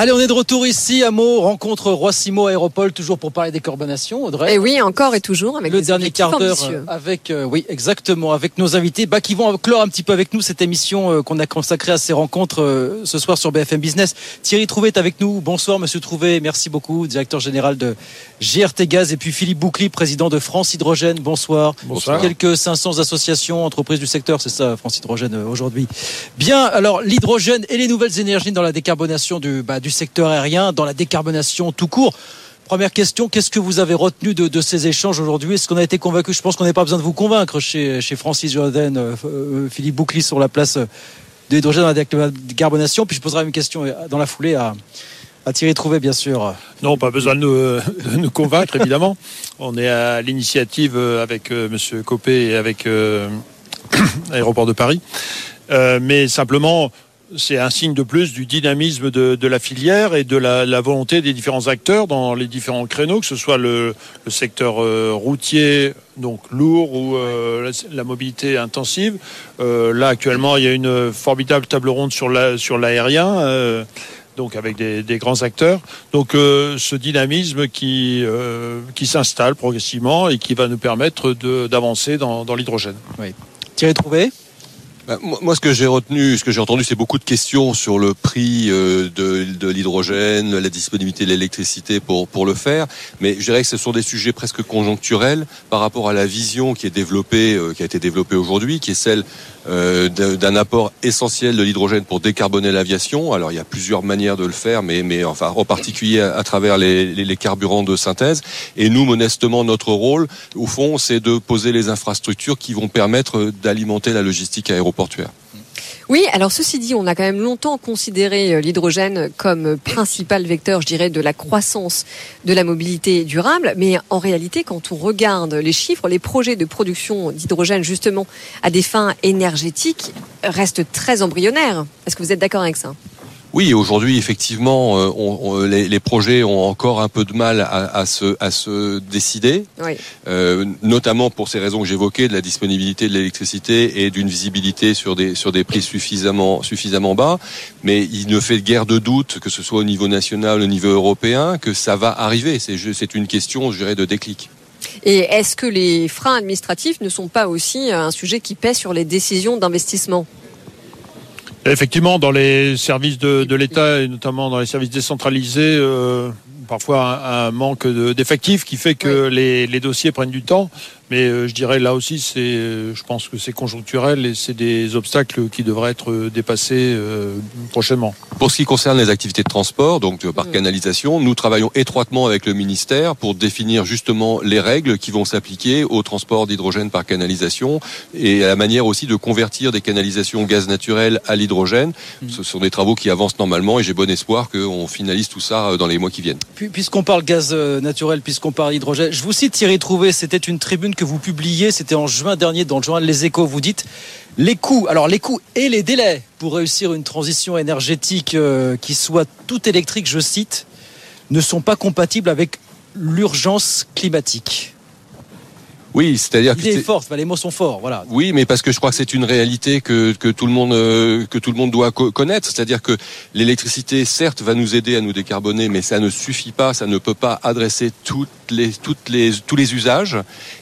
Allez, on est de retour ici à Meaux, rencontre Roi-Simo Aéropole, toujours pour parler des carbonations, Audrey. Et oui, encore et toujours avec le dernier quart d'heure avec, euh, oui, exactement, avec nos invités, bah, qui vont clore un petit peu avec nous cette émission euh, qu'on a consacrée à ces rencontres euh, ce soir sur BFM Business. Thierry Trouvé est avec nous. Bonsoir, Monsieur Trouvé. Merci beaucoup, directeur général de GRT Gaz, et puis Philippe Boucly, président de France Hydrogène. Bonsoir. Bonsoir. Quelques 500 associations, entreprises du secteur, c'est ça, France Hydrogène euh, aujourd'hui. Bien, alors l'hydrogène et les nouvelles énergies dans la décarbonation du, bah, du secteur aérien, dans la décarbonation tout court. Première question, qu'est-ce que vous avez retenu de, ces échanges aujourd'hui? Est-ce qu'on a été convaincu? Je pense qu'on n'a pas besoin de vous convaincre chez, chez Francis Jordan, euh, euh, Philippe Boucly sur la place euh, de l'hydrogène dans la décarbonation. Puis je poserai une question dans la foulée à, à Thierry Trouvé, bien sûr. Non, pas besoin de nous, convaincre, évidemment. On est à l'initiative avec euh, Monsieur Copé et avec euh, Aéroport de Paris. Mais simplement, c'est un signe de plus du dynamisme de, la filière et de la, volonté des différents acteurs dans les différents créneaux, que ce soit le, secteur euh, routier, donc lourd, ou euh, la, mobilité intensive. Euh, là, actuellement, il y a une formidable table ronde sur la- sur l'aérien. donc avec des, grands acteurs. Donc ce dynamisme qui, s'installe progressivement et qui va nous permettre d'avancer dans, l'hydrogène. Thierry Trouvé? Moi, moi, ce que j'ai retenu, ce que j'ai entendu, c'est beaucoup de questions sur le prix euh, de, l'hydrogène, la disponibilité de l'électricité pour pour le faire. Mais je dirais que ce sont des sujets presque conjoncturels par rapport à la vision qui est développée, euh, qui a été développée aujourd'hui, qui est celle euh, d'un d'un apport essentiel de l'hydrogène pour décarboner l'aviation. Alors, il y a plusieurs manières de le faire, mais mais enfin en particulier à, à travers les, les, les carburants de synthèse. Et nous, modestement, notre rôle, au fond, c'est de poser les infrastructures qui vont permettre d'alimenter la logistique aéroportuaire. Oui, alors ceci dit, on a quand même longtemps considéré euh, l'hydrogène comme principal vecteur, je dirais, de la croissance de la mobilité durable. Mais en réalité, quand on regarde les chiffres, les projets de production d'hydrogène, justement, à des fins énergétiques, restent très embryonnaires. Est-ce que vous êtes d'accord avec ça? Oui, aujourd'hui, effectivement, euh, on- on- les, les projets ont encore un peu de mal à, à se, à se décider, Oui. euh, notamment pour ces raisons que j'évoquais, de la disponibilité de l'électricité et d'une visibilité sur des, sur des prix suffisamment, suffisamment bas. Mais il ne fait guère de doute, que ce soit au niveau national, au niveau européen, que ça va arriver. C'est une question, je dirais, de déclic. Et est-ce que les freins administratifs ne sont pas aussi euh, un sujet qui pèse sur les décisions d'investissement? Effectivement, dans les services de, de l'État et notamment dans les services décentralisés, euh, parfois un, un manque de- d'effectifs qui fait que les, les dossiers prennent du temps. Mais euh, je dirais là aussi, c'est, euh, je pense que c'est conjoncturel et c'est des obstacles qui devraient être dépassés euh, prochainement. Pour ce qui concerne les activités de transport, donc par canalisation, nous travaillons étroitement avec le ministère pour définir justement les règles qui vont s'appliquer au transport d'hydrogène par canalisation et à la manière aussi de convertir des canalisations gaz naturel à l'hydrogène. Mm. Ce sont des travaux qui avancent normalement et j'ai bon espoir qu'on finalise tout ça dans les mois qui viennent. Puis- Puisqu'on parle gaz naturel, puisqu'on parle hydrogène, je vous cite Thierry Trouvé, c'était une tribune que vous publiez, c'était en juin dernier dans le journal Les Échos, vous dites les coûts, alors les coûts et les délais pour réussir une transition énergétique euh, qui soit tout électrique, je cite, ne sont pas compatibles avec l'urgence climatique. Oui, c'est-à-dire que est forte, les mots sont forts, voilà. Oui, mais parce que je crois que c'est une réalité que, que tout le monde euh, que tout le monde doit co- connaître, c'est-à-dire que l'électricité certes va nous aider à nous décarboner, mais ça ne suffit pas, ça ne peut pas adresser toutes les toutes les tous les usages.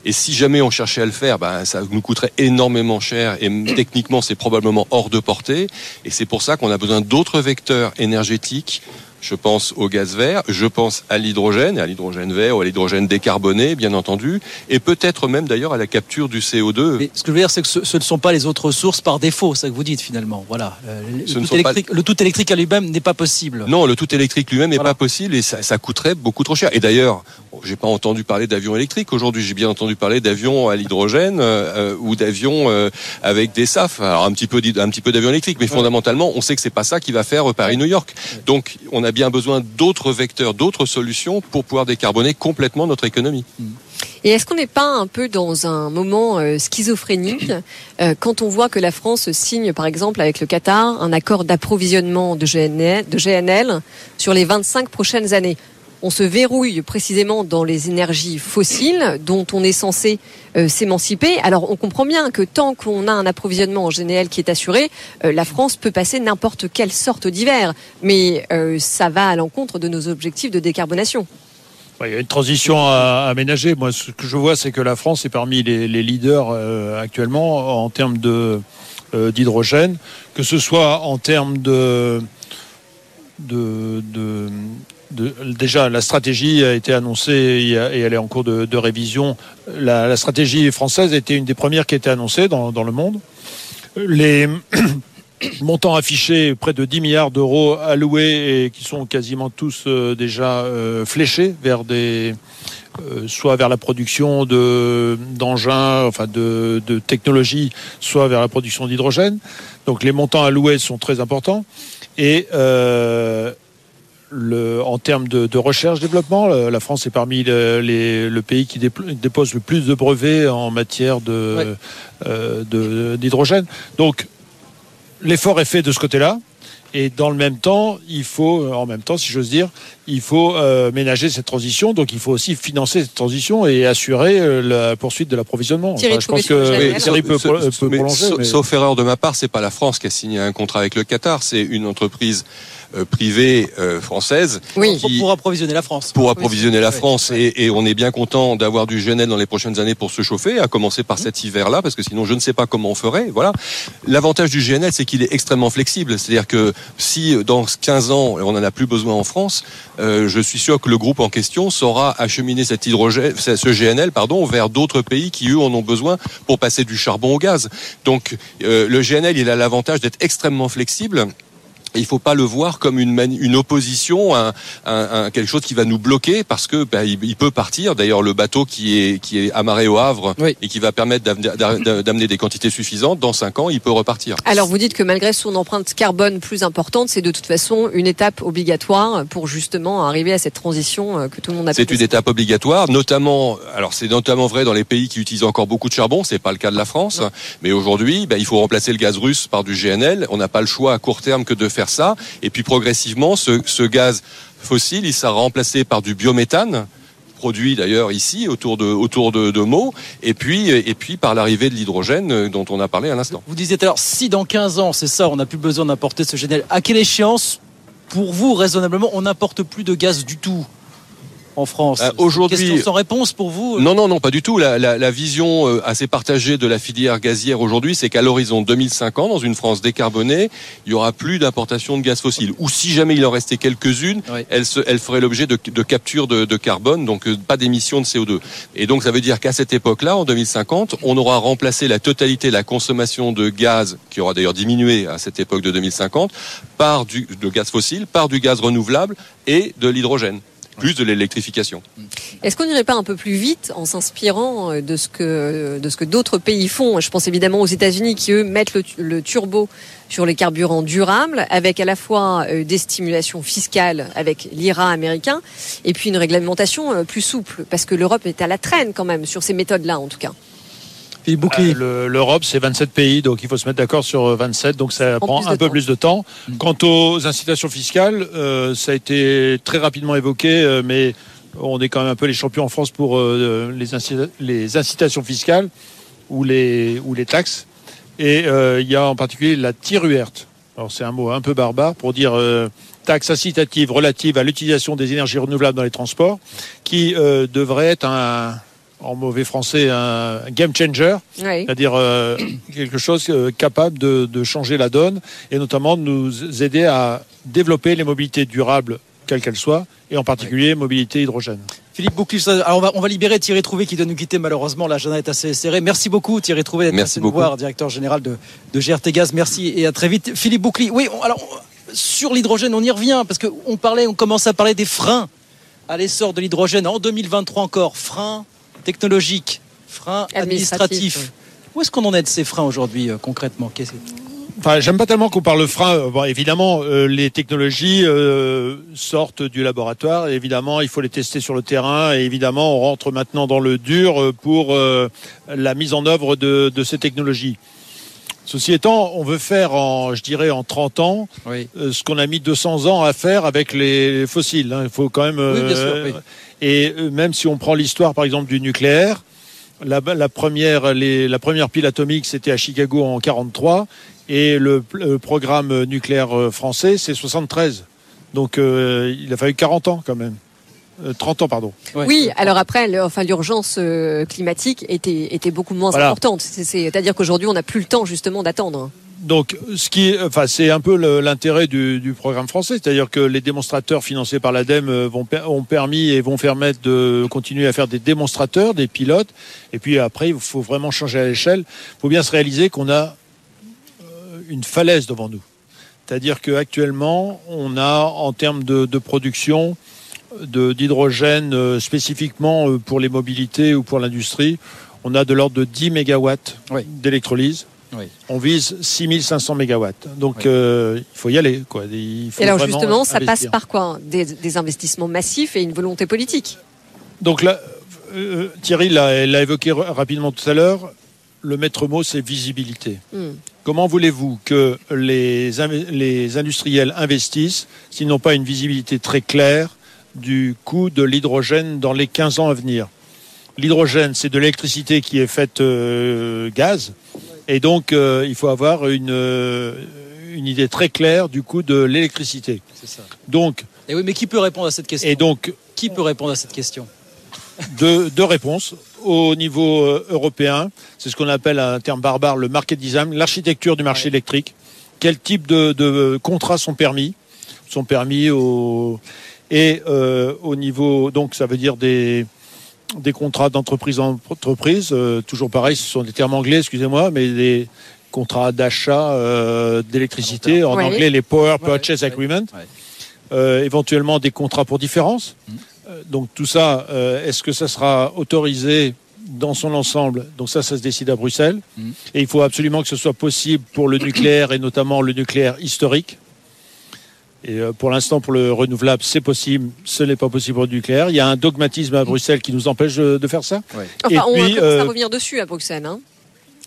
Et si jamais on cherchait à le faire, ben ça nous coûterait énormément cher et techniquement c'est probablement hors de portée. Et c'est pour ça qu'on a besoin d'autres vecteurs énergétiques. Je pense au gaz vert, je pense à l'hydrogène, à l'hydrogène vert ou à l'hydrogène décarboné, bien entendu, et peut-être même d'ailleurs à la capture du CO2 Mais ce que je veux dire, c'est que ce, ce ne sont pas les autres sources par défaut, c'est ça que vous dites finalement. Voilà. Euh, le, Ce tout pas- électrique, le tout électrique à lui-même n'est pas possible. Non, le tout électrique lui-même n'est Voilà. pas possible et ça, ça coûterait beaucoup trop cher. Et d'ailleurs, j'ai pas entendu parler d'avions électriques aujourd'hui. J'ai bien entendu parler d'avions à l'hydrogène euh, euh, ou d'avions euh, avec des SAF. Alors un petit peu, un petit peu d'avions électriques, mais fondamentalement, on sait que c'est pas ça qui va faire Paris-New York. Donc, on a bien besoin d'autres vecteurs, d'autres solutions pour pouvoir décarboner complètement notre économie. Et est-ce qu'on n'est pas un peu dans un moment euh, schizophrénique euh, quand on voit que la France signe, par exemple, avec le Qatar, un accord d'approvisionnement de GNL sur les 25 prochaines années? On se verrouille précisément dans les énergies fossiles dont on est censé euh, s'émanciper. Alors on comprend bien que tant qu'on a un approvisionnement en GNL qui est assuré, euh, la France peut passer n'importe quelle sorte d'hiver, mais euh, ça va à l'encontre de nos objectifs de décarbonation. Il y a une transition à aménager. Moi, ce que je vois, c'est que la France est parmi les, leaders actuellement en termes d'hydrogène, que ce soit en termes de, de, déjà, la stratégie a été annoncée et elle est en cours de, révision. La, stratégie française été une des premières qui a été annoncée dans, le monde. Les montants affichés, près de 10 milliards d'euros alloués et qui sont quasiment tous euh, déjà euh, fléchés vers des, euh, soit vers la production de d'engins, enfin de, de technologies, soit vers la production d'hydrogène. Donc les montants alloués sont très importants et euh, le, en termes de, de recherche-développement, la France est parmi les, le pays qui dépose le plus de brevets en matière de, euh, d'hydrogène. Donc, l'effort est fait de ce côté-là. Et dans le même temps, il faut, en même temps, si j'ose dire, il faut euh, ménager cette transition. Donc, il faut aussi financer cette transition et assurer euh, la poursuite de l'approvisionnement. Enfin, je pense que Thierry peut, peut, prolonger. Mais... Sauf erreur de ma part, c'est pas la France qui a signé un contrat avec le Qatar, c'est une entreprise euh, privée euh, française oui. pour approvisionner la France. Pour approvisionner la France et, et, on est bien content d'avoir du GNL dans les prochaines années pour se chauffer, à commencer par mmh. cet hiver-là, parce que sinon je ne sais pas comment on ferait. Voilà. L'avantage du GNL, c'est qu'il est extrêmement flexible. C'est-à-dire que si dans 15 ans on n'en a plus besoin en France, euh, je suis sûr que le groupe en question saura acheminer cet hydrogène, ce GNL, pardon, vers d'autres pays qui eux en ont besoin pour passer du charbon au gaz. Donc euh, le GNL, il a l'avantage d'être extrêmement flexible il faut pas le voir comme une, une opposition, un, un, quelque chose qui va nous bloquer parce que bah, il, peut partir. D'ailleurs, le bateau qui est qui est amarré au Havre et qui va permettre d'amener des quantités suffisantes dans cinq ans, il peut repartir. Alors vous dites que malgré son empreinte carbone plus importante, c'est de toute façon une étape obligatoire pour justement arriver à cette transition euh, que tout le monde a. C'est une étape obligatoire, notamment. Alors c'est notamment vrai dans les pays qui utilisent encore beaucoup de charbon. C'est pas le cas de la France, mais aujourd'hui, bah, il faut remplacer le gaz russe par du GNL. On n'a pas le choix à court terme que de faire ça. Et puis progressivement, ce, gaz fossile, il sera remplacé par du biométhane produit d'ailleurs ici autour de autour de, Meaux et puis et puis par l'arrivée de l'hydrogène euh, dont on a parlé à l'instant. Vous disiez alors si dans 15 ans, c'est ça, on n'a plus besoin d'importer ce GNL, à quelle échéance pour vous raisonnablement on n'importe plus de gaz du tout? En France euh, Aujourd'hui, sans réponse pour vous Non, non, non, pas du tout. La, la, la vision euh, assez partagée de la filière gazière aujourd'hui, c'est qu'à l'horizon 2050, dans une France décarbonée, il y aura plus d'importation de gaz fossile. Ou si jamais il en restait quelques-unes, elles, se, elles feraient l'objet de, de, capture de, de, carbone, donc euh, pas d'émissions de CO2. Et donc ça veut dire qu'à cette époque-là, en 2050, on aura remplacé la totalité de la consommation de gaz, qui aura d'ailleurs diminué à cette époque de 2050, par du de gaz fossile, par du gaz renouvelable et de l'hydrogène plus de l'électrification. Est-ce qu'on n'irait pas un peu plus vite en s'inspirant euh, de ce que euh, de ce que d'autres pays font? Je pense évidemment aux États-Unis qui eux mettent le, turbo sur les carburants durables, avec à la fois euh, des stimulations fiscales avec l'IRA américain et puis une réglementation plus souple, parce que l'Europe est à la traîne quand même sur ces méthodes-là en tout cas. Euh, L'Europe, c'est 27 pays, donc il faut se mettre d'accord sur 27, euh, donc ça prend un peu plus de temps. Mm. Quant aux incitations fiscales, euh, ça a été très rapidement évoqué, mais on est quand même un peu les champions en France pour les, incitations fiscales ou les, ou les taxes. Et il y a en particulier la tiruerte. Alors c'est un mot un peu barbare pour dire taxe incitative relative à l'utilisation des énergies renouvelables dans les transports, qui devrait être un, en mauvais français, un game changer, c'est-à-dire euh, quelque chose euh, capable de, changer la donne et notamment de nous aider à développer les mobilités durables, quelles qu'elles soient, et en particulier mobilité hydrogène. Philippe Bouclis, alors on va, on va libérer Thierry Trouvé qui doit nous quitter malheureusement. La journée est assez serrée. Merci beaucoup Thierry Trouvé d'être Merci nous voir, directeur général de, de GRT Gaz. Merci et à très vite. Philippe Bouclis, oui, alors sur l'hydrogène, on y revient parce qu'on parlait, on commence à parler des freins à l'essor de l'hydrogène en 2023 encore. Freins technologiques, freins administratifs. Où est-ce qu'on en est de ces freins aujourd'hui euh, concrètement Enfin, j'aime pas tellement qu'on parle de freins. Bon, évidemment, euh, les technologies euh, sortent du laboratoire. évidemment, il faut les tester sur le terrain. Et évidemment, on rentre maintenant dans le dur pour la mise en œuvre de, de ces technologies. Ceci étant, on veut faire en, je dirais, en 30 ans, Oui. euh, ce qu'on a mis 200 ans à faire avec les fossiles. hein. Il faut quand même. Oui, bien sûr, euh, oui. Et euh, même si on prend l'histoire, par exemple, du nucléaire, la, la première, les, la première pile atomique, c'était à Chicago en 43, et le, le programme nucléaire euh, français, c'est 73. Donc, euh, il a fallu 40 ans quand même. Euh, 30 ans, pardon. Ouais. Oui, alors après, le- enfin, l'urgence euh, climatique était, était beaucoup moins Voilà. importante. C'est- C'est-à-dire qu'aujourd'hui, on n'a plus le temps justement d'attendre. Donc, ce qui, est- enfin, c'est un peu l'intérêt du, du programme français, c'est-à-dire que les démonstrateurs financés par l'ADEME euh, vont ont permis et vont permettre de continuer à faire des démonstrateurs, des pilotes, et puis après, il faut vraiment changer à l'échelle. Il faut bien se réaliser qu'on a euh, une falaise devant nous, c'est-à-dire qu'actuellement, on a en termes de, de production de- d'hydrogène euh, spécifiquement pour les mobilités ou pour l'industrie, on a de l'ordre de 10 mégawatts Oui. d'électrolyse. Oui. On vise 6500 mégawatts. Donc Oui. euh, il faut y aller. Quoi. Il faut Et alors justement, ça passe par quoi des, des investissements massifs et une volonté politique? Donc là, euh, Thierry l'a évoqué ra- rapidement tout à l'heure. Le maître mot, c'est visibilité. Hmm. Comment voulez-vous que les, industriels investissent s'ils n'ont pas une visibilité très claire du coût de l'hydrogène dans les 15 ans à venir? L'hydrogène, c'est de l'électricité qui est faite euh, gaz. Et donc, euh, il faut avoir une, euh, une idée très claire du coût de l'électricité. C'est ça. Donc, Et oui, mais qui peut répondre à cette question et donc, Qui peut répondre à cette question deux, deux réponses au niveau euh, européen. C'est ce qu'on appelle un terme barbare le market design, l'architecture du marché Ouais. électrique. Quel type de, de contrats sont permis Sont permis au et euh, au niveau donc ça veut dire des des contrats d'entreprise en entreprise. euh, toujours pareil, ce sont des termes anglais, excusez-moi, mais des contrats d'achat euh, d'électricité en Ouais. anglais les Power Purchase ouais. Agreement. Ouais. Euh, éventuellement des contrats pour différence. Mhm. Euh, donc tout ça, euh, est-ce que ça sera autorisé dans son ensemble? Donc ça, ça se décide à Bruxelles. Mhm. Et il faut absolument que ce soit possible pour le nucléaire et notamment le nucléaire historique. Et euh, pour l'instant, pour le renouvelable, c'est possible. Ce n'est pas possible pour le nucléaire. Il y a un dogmatisme à Bruxelles qui nous empêche de, faire ça. Enfin, Et on puis, commence à euh, revenir dessus à Bruxelles, hein,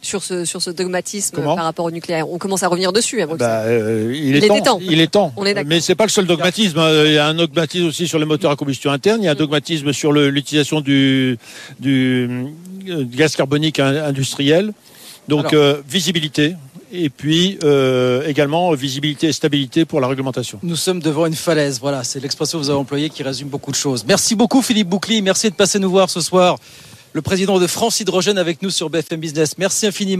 sur ce sur ce dogmatisme Comment par rapport au nucléaire. On commence à revenir dessus à Bruxelles. Bah, euh, il, est temps. temps. Il est temps. On est d'accord. Mais c'est pas le seul dogmatisme. hein. Il y a un dogmatisme aussi sur les moteurs à combustion interne. Il y a un dogmatisme sur l'utilisation du, du gaz carbonique in- industriel. Donc Alors- euh, visibilité et puis euh, également visibilité et stabilité pour la réglementation. Nous sommes devant une falaise. Voilà, c'est l'expression que vous avez employée qui résume beaucoup de choses. Merci beaucoup Philippe Boucli. Merci de passer nous voir ce soir. Le président de France Hydrogène avec nous sur BFM Business. Merci infiniment.